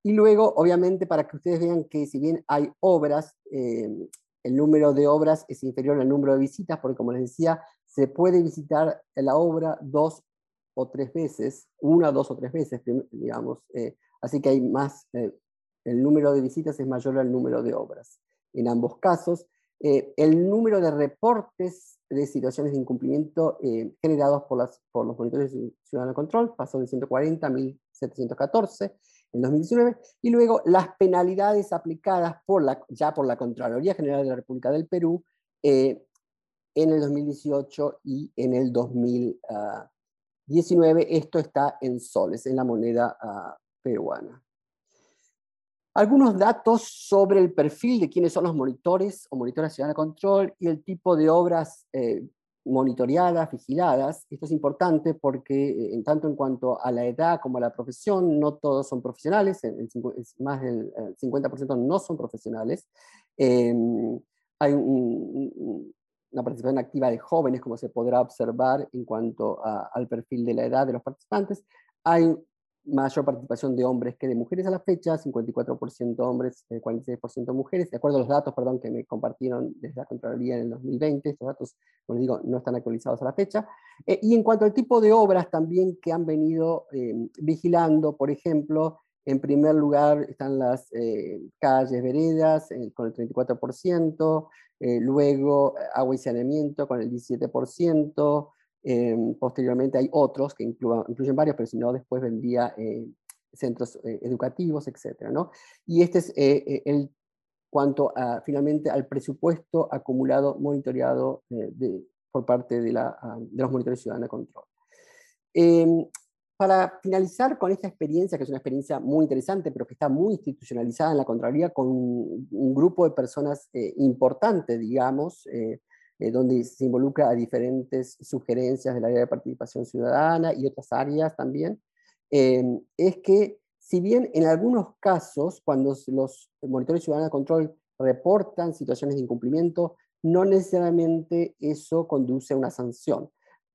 Y luego, obviamente, para que ustedes vean que si bien hay obras, el número de obras es inferior al número de visitas, porque como les decía, se puede visitar la obra dos o tres veces, una, dos o tres veces, digamos. Eh, así que hay más, eh, el número de visitas es mayor al número de obras. En ambos casos, eh, el número de reportes de situaciones de incumplimiento generados por, las, por los monitores de ciudadano control pasó de 140 a 1714 en 2019, y luego las penalidades aplicadas por la, ya por la Contraloría General de la República del Perú en el 2018 y en el 2020. 19, esto está en soles, en la moneda ah, peruana. Algunos datos sobre el perfil de quiénes son los monitores o monitores de control y el tipo de obras eh, monitoreadas, vigiladas. Esto es importante porque eh, en tanto en cuanto a la edad como a la profesión, no todos son profesionales, más del 50% no son profesionales. Em, hay un, una participación activa de jóvenes, como se podrá observar en cuanto al perfil de la edad de los participantes. Hay mayor participación de hombres que de mujeres a la fecha, 54% hombres, 46% eh, mujeres, de acuerdo a los datos perdón, que me compartieron desde la Contraloría en el 2020, estos datos, como les digo, no están actualizados a la fecha. Eh, y en cuanto al tipo de obras también que han venido eh, vigilando, por ejemplo, en primer lugar están las calles, veredas, con el 34%, eh, luego eh, agua y saneamiento con el 17%, eh, posteriormente hay otros que incluyen varios, pero si no después vendría centros educativos, etc. ¿no? Y este es el cuanto finalmente al presupuesto acumulado monitoreado por parte de, la, ah, de, los monitores ciudadanos de control. Em, para finalizar con esta experiencia, que es una experiencia muy interesante, pero que está muy institucionalizada en la Contraloría, con un, grupo de personas eh, importantes, digamos, eh, eh, donde se involucra a diferentes sugerencias del área de participación ciudadana y otras áreas también, es que si bien en algunos casos, cuando los monitores ciudadanos de control reportan situaciones de incumplimiento, no necesariamente eso conduce a una sanción.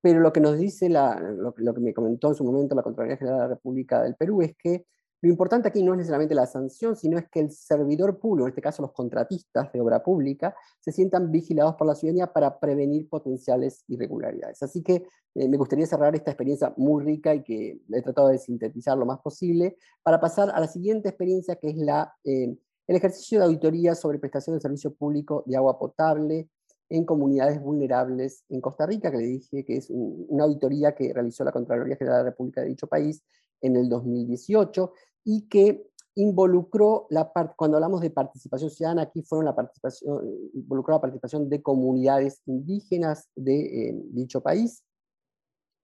Pero lo que nos dice, lo, que me comentó en su momento la Contraloría General de la República del Perú es que lo importante aquí no es necesariamente la sanción, sino es que el servidor público, en este caso los contratistas de obra pública, se sientan vigilados por la ciudadanía para prevenir potenciales irregularidades. Así que eh, me gustaría cerrar esta experiencia muy rica y que he tratado de sintetizar lo más posible para pasar a la siguiente experiencia que es la, eh, el ejercicio de auditoría sobre prestación de servicio público de agua potable en comunidades vulnerables en Costa Rica, que le dije que es una auditoría que realizó la Contraloría General de la República de dicho país en el 2018 y que involucró, la cuando hablamos de participación ciudadana, aquí fueron la participación, involucró la participación de comunidades indígenas de eh, dicho país.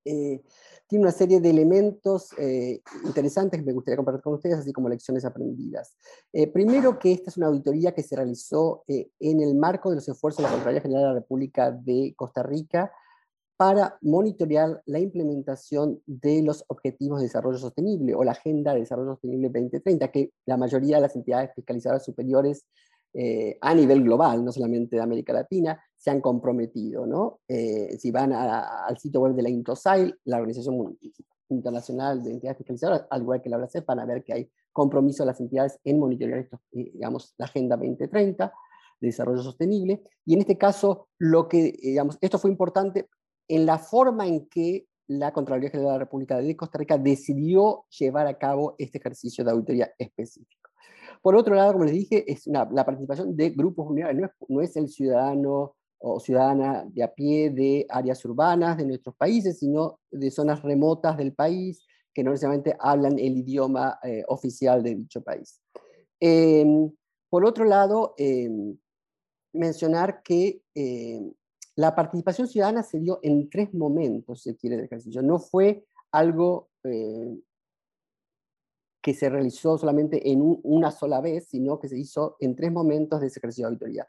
Eh, tiene una serie de elementos eh, interesantes que me gustaría compartir con ustedes, así como lecciones aprendidas. primero que esta es una auditoría que se realizó en el marco de los esfuerzos de la Contraloría General de la República de Costa Rica para monitorear la implementación de los Objetivos de Desarrollo Sostenible o la Agenda de Desarrollo Sostenible 2030, que la mayoría de las entidades fiscalizadoras superiores eh, a nivel global, no solamente de América Latina, se han comprometido. ¿no? Eh, si van al sitio web de la INTOSAIL, la Organización Internacional de Entidades Fiscalizadoras, al igual que la OLACEP, van a ver que hay compromiso de las entidades en monitorear esto, eh, digamos, la Agenda 2030 de Desarrollo Sostenible. Y en este caso, lo que, digamos, esto fue importante en la forma en que la Contraloría General de la República de Costa Rica decidió llevar a cabo este ejercicio de auditoría específico. Por otro lado, como les dije, es la participación de grupos vulnerables, no es, el ciudadano o ciudadana de a pie de áreas urbanas de nuestros países, sino de zonas remotas del país que no necesariamente hablan el idioma eh, oficial de dicho país. Em, por otro lado, em, mencionar que em, la participación ciudadana se dio en tres momentos, se quiere, del ejercicio. No fue algo que se realizó solamente en una sola vez, sino que se hizo en tres momentos de ese ejercicio de auditoría.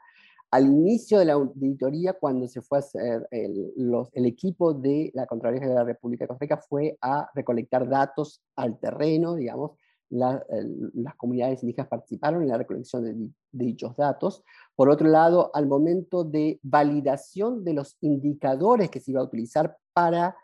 Al inicio de la auditoría, cuando se fue a hacer el, equipo de la Contraloría de la República de Costa Rica fue a recolectar datos al terreno, digamos, las comunidades indígenas participaron en la recolección de, dichos datos. Por otro lado, al momento de validación de los indicadores que se iba a utilizar para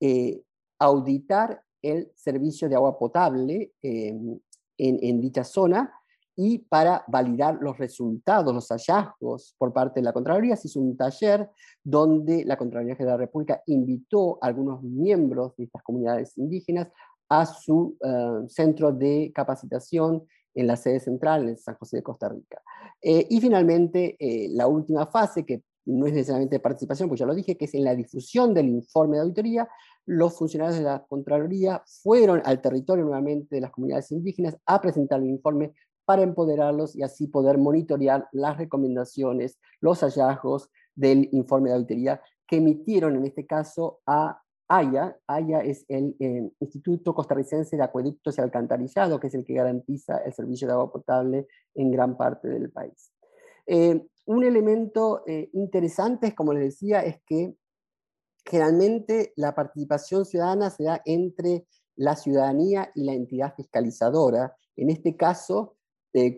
eh, auditar el servicio de agua potable em, en, dicha zona y para validar los resultados, los hallazgos por parte de la Contraloría, se hizo un taller donde la Contraloría de la República invitó a algunos miembros de estas comunidades indígenas a su eh, centro de capacitación en la sede central en San José de Costa Rica. Eh, y finalmente, eh, la última fase, que no es necesariamente participación, pues ya lo dije, que es en la difusión del informe de auditoría, los funcionarios de la Contraloría fueron al territorio nuevamente de las comunidades indígenas a presentar el informe para empoderarlos y así poder monitorear las recomendaciones, los hallazgos del informe de auditoría que emitieron en este caso a AYA, AYA es el eh, Instituto Costarricense de Acueductos y Alcantarillado, que es el que garantiza el servicio de agua potable en gran parte del país. Eh, un elemento eh, interesante, como les decía, es que generalmente la participación ciudadana se da entre la ciudadanía y la entidad fiscalizadora. En este caso,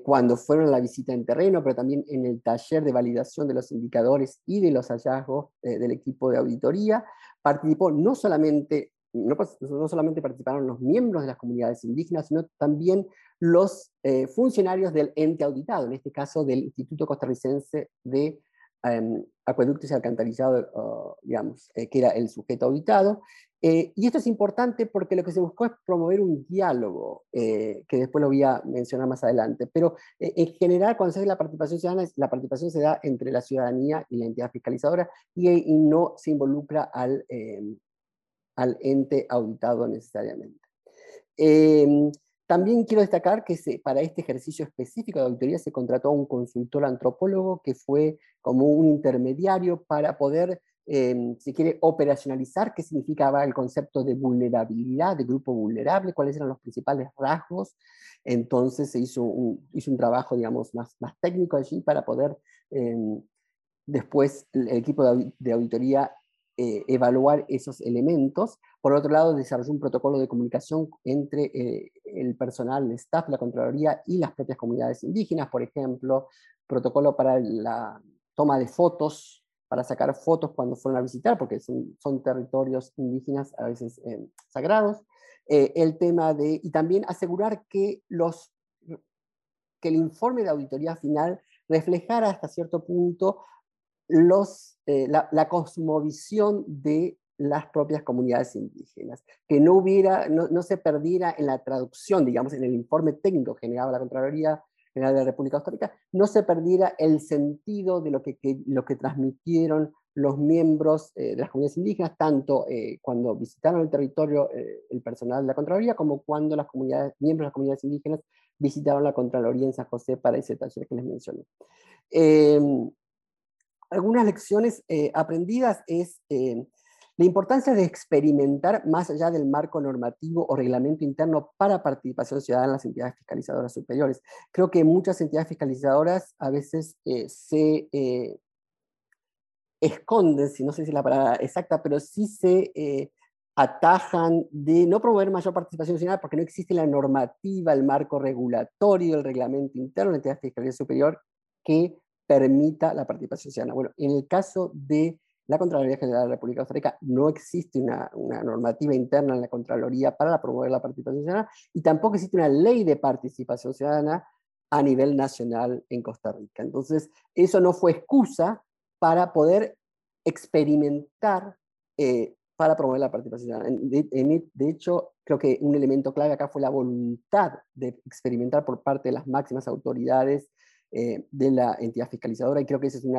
cuando fueron a la visita en terreno, pero también en el taller de validación de los indicadores y de los hallazgos del equipo de auditoría, participó no solamente, no, no, solamente participaron los miembros de las comunidades indígenas, sino también los eh, funcionarios del ente auditado, en este caso del Instituto Costarricense de em, Acueductos y Alcantarillado, digamos, eh, que era el sujeto auditado. Eh, y esto es importante porque lo que se buscó es promover un diálogo, que después lo voy a mencionar más adelante. Pero en general, cuando se hace la participación ciudadana, la participación se da entre la ciudadanía y la entidad fiscalizadora y, no se involucra al, em, al ente auditado necesariamente. Em, también quiero destacar que para este ejercicio específico de auditoría se contrató a un consultor antropólogo que fue como un intermediario para poder, eh, si quiere, operacionalizar qué significaba el concepto de vulnerabilidad, de grupo vulnerable, cuáles eran los principales rasgos. Entonces se hizo un, trabajo, digamos, más, técnico allí para poder, eh, después el equipo de, auditoría eh, evaluar esos elementos. Por otro lado, desarrolló un protocolo de comunicación entre eh, el personal, el staff, la Contraloría y las propias comunidades indígenas, por ejemplo, protocolo para la toma de fotos, para sacar fotos cuando fueron a visitar, porque son, territorios indígenas a veces eh, sagrados. el tema de, y también asegurar que, los, que el informe de auditoría final reflejara hasta cierto punto eh, la, cosmovisión de las propias comunidades indígenas, que no, hubiera, no, se perdiera en la traducción, digamos, en el informe técnico generado la Contraloría General de la República de no se perdiera el sentido de lo que, lo que transmitieron los miembros eh, de las comunidades indígenas, tanto eh, cuando visitaron el territorio el personal de la Contraloría, como cuando las comunidades, miembros de las comunidades indígenas visitaron la Contraloría en San José para taller que les mencioné. Algunas lecciones eh, aprendidas es eh, la importancia de experimentar más allá del marco normativo o reglamento interno para participación ciudadana en las entidades fiscalizadoras superiores. Creo que muchas entidades fiscalizadoras a veces eh, se esconden, si no sé si es la palabra exacta, pero sí se atajan de no promover mayor participación ciudadana porque no existe la normativa, el marco regulatorio, el reglamento interno de la entidad fiscalía superior que permita la participación ciudadana. Bueno, en el caso de la Contraloría General de la República de Costa Rica no existe una, normativa interna en la Contraloría para promover la participación ciudadana y tampoco existe una ley de participación ciudadana a nivel nacional en Costa Rica. Entonces, eso no fue excusa para poder experimentar eh, para promover la participación ciudadana. De, de, hecho, creo que un elemento clave acá fue la voluntad de experimentar por parte de las máximas autoridades eh, de la entidad fiscalizadora y creo que ese es un,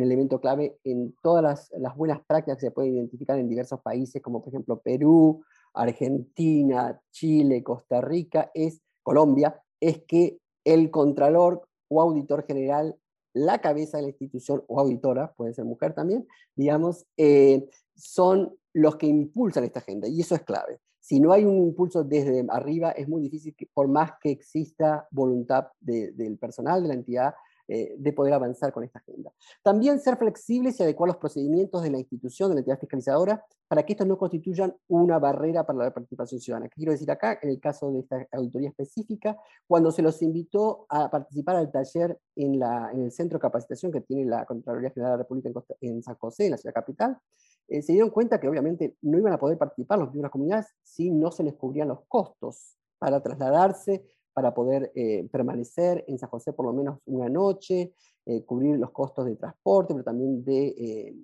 elemento clave en todas las, las, buenas prácticas que se pueden identificar en diversos países, como por ejemplo Perú, Argentina, Chile, Costa Rica, es Colombia, es que el contralor o auditor general, la cabeza de la institución o auditora, puede ser mujer también, digamos, eh, son los que impulsan esta agenda y eso es clave si no hay un impulso desde arriba, es muy difícil, que, por más que exista voluntad del personal, de la entidad, eh, de poder avanzar con esta agenda. También ser flexibles y adecuar los procedimientos de la institución, de la entidad fiscalizadora, para que estos no constituyan una barrera para la participación ciudadana. ¿Qué quiero decir acá? En el caso de esta auditoría específica, cuando se los invitó a participar al taller en, la, en el centro de capacitación que tiene la Contraloría General de la República en, en San José, en la ciudad capital, eh, se dieron cuenta que obviamente no iban a poder participar los miembros comunidades si no se les cubrían los costos para trasladarse, para poder eh, permanecer en San José por lo menos una noche, eh, cubrir los costos de transporte, pero también de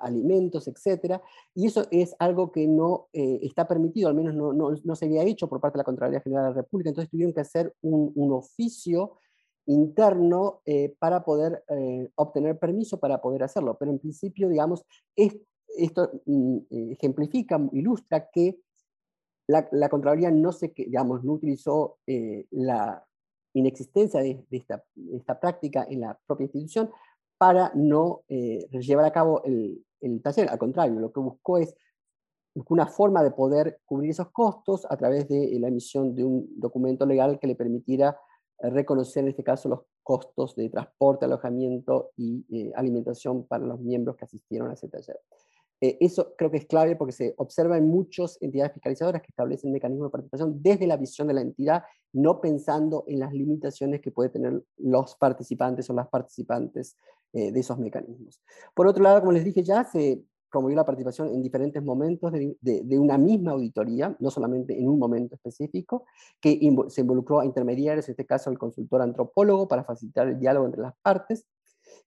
alimentos, etc. Y eso es algo que no está permitido, al menos no, no, no, se había hecho por parte de la Contraloría General de la República, entonces tuvieron que hacer un, un oficio interno eh, para poder eh, obtener permiso para poder hacerlo. Pero en principio, digamos, esto mm, eh, ejemplifica, ilustra que la, la, Contraloría no, se, digamos, no utilizó la inexistencia de, esta, esta, práctica en la propia institución para no llevar a cabo el, el taller. Al contrario, lo que buscó es una forma de poder cubrir esos costos a través de la emisión de un documento legal que le permitiera reconocer en este caso los costos de transporte, alojamiento y eh, alimentación para los miembros que asistieron a ese taller. Eh, eso creo que es clave porque se observa en muchas entidades fiscalizadoras que establecen mecanismos de participación desde la visión de la entidad, no pensando en las limitaciones que pueden tener los participantes o las participantes eh, de esos mecanismos. Por otro lado, como les dije ya, se promovió la participación en diferentes momentos de, una misma auditoría, no solamente en un momento específico, que se involucró a intermediarios, en este caso el consultor antropólogo, para facilitar el diálogo entre las partes.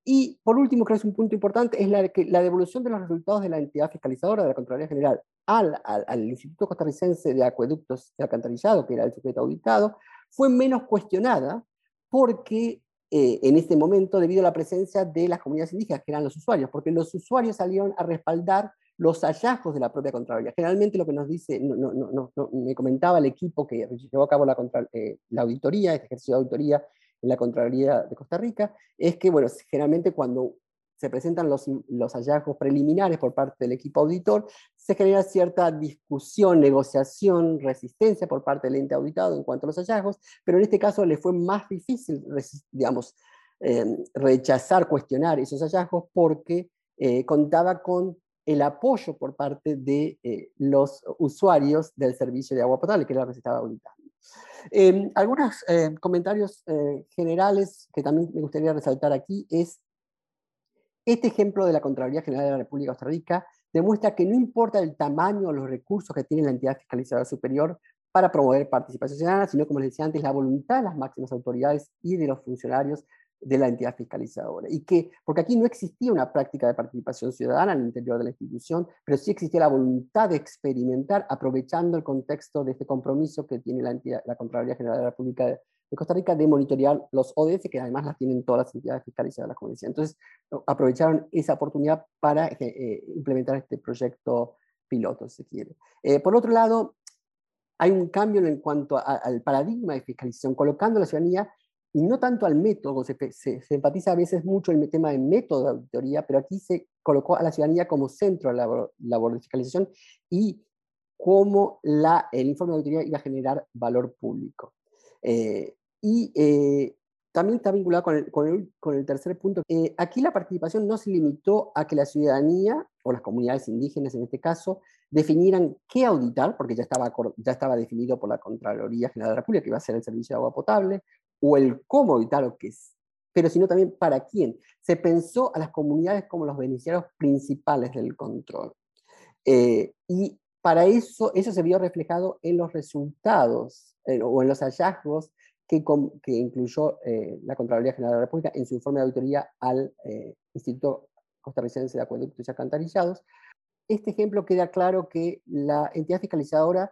Y por último, creo que es un punto importante, es la, que la devolución de los resultados de la entidad fiscalizadora de la Contraloría General al, Instituto Costarricense de Acueductos y Alcantarillado, que era el sujeto auditado, fue menos cuestionada porque eh, en este momento debido a la presencia de las comunidades indígenas, que eran los usuarios, porque los usuarios salieron a respaldar los hallazgos de la propia Contraloría. Generalmente lo que nos dice, no, no, no, me comentaba el equipo que llevó a cabo la, eh, la auditoría, este ejercicio de auditoría la Contraloría de Costa Rica, es que, bueno, generalmente cuando se presentan los, hallazgos preliminares por parte del equipo auditor, se genera cierta discusión, negociación, resistencia por parte del ente auditado en cuanto a los hallazgos, pero en este caso le fue más difícil, digamos, em, rechazar, cuestionar esos hallazgos porque contaba con el apoyo por parte de los usuarios del servicio de agua potable, que era lo que se estaba auditando. Em, algunos comentarios generales que también me gustaría resaltar aquí es este ejemplo de la Contraloría General de la República de Costa demuestra que no importa el tamaño o los recursos que tiene la entidad fiscalizadora superior para promover participación ciudadana, sino, como les decía antes, la voluntad de las máximas autoridades y de los funcionarios de la entidad fiscalizadora. Y que, porque aquí no existía una práctica de participación ciudadana el interior de la institución, pero sí existía la voluntad de experimentar aprovechando el contexto de este compromiso que tiene la, entidad, la Contraloría General de la República de, Costa Rica de monitorear los ODS, que además las tienen todas las entidades fiscalizadas de la Comunidad. Entonces, aprovecharon esa oportunidad para eh, eh, implementar este proyecto piloto, si se quiere. Eh, por otro lado, hay un cambio en cuanto al paradigma de fiscalización, colocando a la ciudadanía y no tanto al método, se, se, se, enfatiza a veces mucho el tema del método de auditoría, pero aquí se colocó a la ciudadanía como centro de la labor, de fiscalización y cómo la, el informe de auditoría iba a generar valor público. Eh, y eh, también está vinculado con el, con el, con el tercer punto. Eh, aquí la participación no se limitó a que la ciudadanía, o las comunidades indígenas en este caso, definieran qué auditar, porque ya estaba, ya estaba definido por la Contraloría General de la República, que iba a ser el servicio de agua potable, o el cómo auditar lo que es, pero sino también para quién. Se pensó a las comunidades como los beneficiarios principales del control. Eh, y para eso, eso se vio reflejado en los resultados o en los hallazgos que, que incluyó eh, la Contraloría General de la República en su informe de auditoría al eh, Instituto Costarricense de Acueductos y Alcantarillados. Este ejemplo queda claro que la entidad fiscalizadora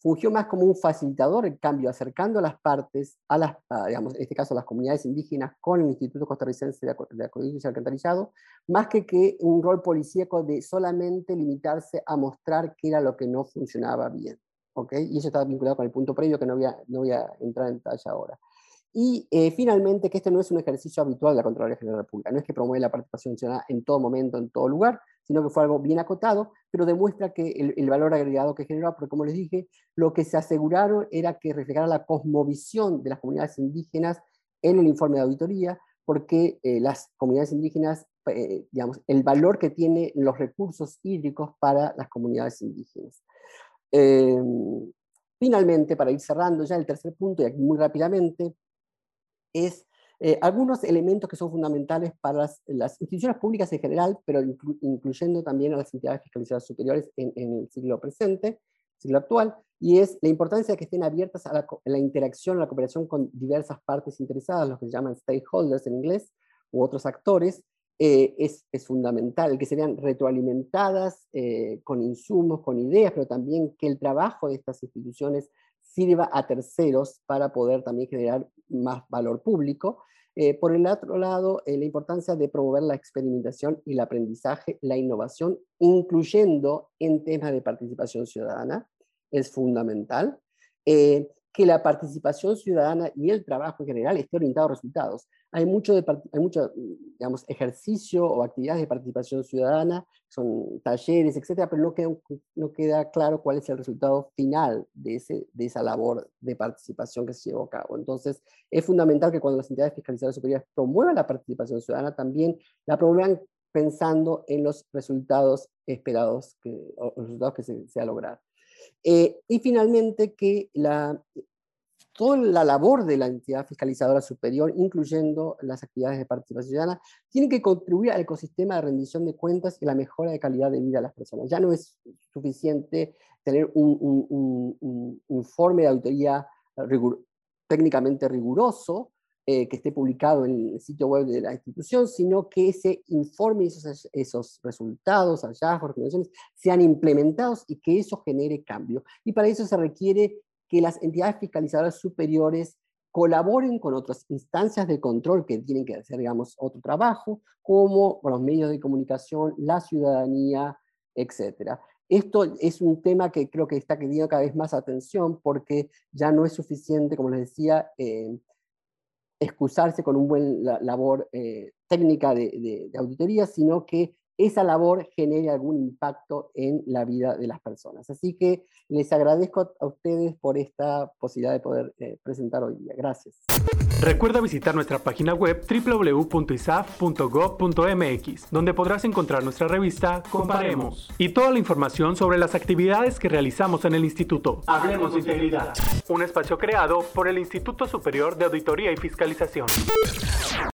fungió más como un facilitador, en cambio, acercando a las partes, a las, digamos, en este caso a las comunidades indígenas, con el Instituto Costarricense de, Acueductos y Alcantarillado, más que, que un rol policíaco de solamente limitarse a mostrar qué era lo que no funcionaba bien. Y eso está vinculado con el punto previo que no voy a, no voy a entrar en detalle ahora. Y eh, finalmente, que este no es un ejercicio habitual de la Contraloría General de la República, no es que promueve la participación ciudadana en todo momento, en todo lugar, sino que fue algo bien acotado, pero demuestra que el, valor agregado que generó, porque como les dije, lo que se aseguraron era que reflejara la cosmovisión de las comunidades indígenas en el informe de auditoría, porque eh, las comunidades indígenas, eh, digamos, el valor que tienen los recursos hídricos para las comunidades indígenas. Em, finalmente, para ir cerrando ya el tercer punto, y aquí muy rápidamente, es eh, algunos elementos que son fundamentales para las, instituciones públicas en general, pero incluyendo también a las entidades fiscalizadas superiores en, el siglo presente, siglo actual, y es la importancia de que estén abiertas a la, interacción, a la cooperación con diversas partes interesadas, los que se llaman stakeholders en inglés, u otros actores, eh, es, es, fundamental, que sean retroalimentadas eh, con insumos, con ideas, pero también que el trabajo de estas instituciones sirva a terceros para poder también generar más valor público. Eh, por el otro lado, la importancia de promover la experimentación y el aprendizaje, la innovación, incluyendo en temas de participación ciudadana, es fundamental que la participación ciudadana y el trabajo en general esté orientado a resultados. Hay mucho, hay mucho digamos, ejercicio o actividades de participación ciudadana, son talleres, etcétera, pero no queda, no queda claro cuál es el resultado final de, ese, de esa labor de participación que se llevó a cabo. Entonces, es fundamental que cuando las entidades fiscalizadoras superiores promuevan la participación ciudadana, también la promuevan pensando en los resultados esperados, o los resultados que se, se a lograr. Eh, y finalmente que la, toda la labor de la entidad fiscalizadora superior, incluyendo las actividades de participación ciudadana, tiene que contribuir al ecosistema de rendición de cuentas y la mejora de calidad de vida de las personas. Ya no es suficiente tener un, informe de auditoría técnicamente riguroso, eh, que esté publicado en el sitio web de la institución, sino que ese informe y esos, esos resultados, hallazgos, recomendaciones, sean implementados y que eso genere cambio. Y para eso se requiere que las entidades fiscalizadoras superiores colaboren con otras instancias de control que tienen que hacer, digamos, otro trabajo, como los medios de comunicación, la ciudadanía, etc. Esto es un tema que creo que está teniendo cada vez más atención porque ya no es suficiente, como les decía, eh, excusarse con un buen labor eh, técnica de, auditoría, sino que esa labor genere algún impacto en la vida de las personas. Así que les agradezco a ustedes por esta posibilidad de poder eh, presentar hoy día. Gracias. Recuerda visitar nuestra página web www.isaf.gov.mx, donde podrás encontrar nuestra revista Comparemos y toda la información sobre las actividades que realizamos en el instituto. Hablemos de Integridad, un espacio creado por el Instituto Superior de Auditoría y Fiscalización.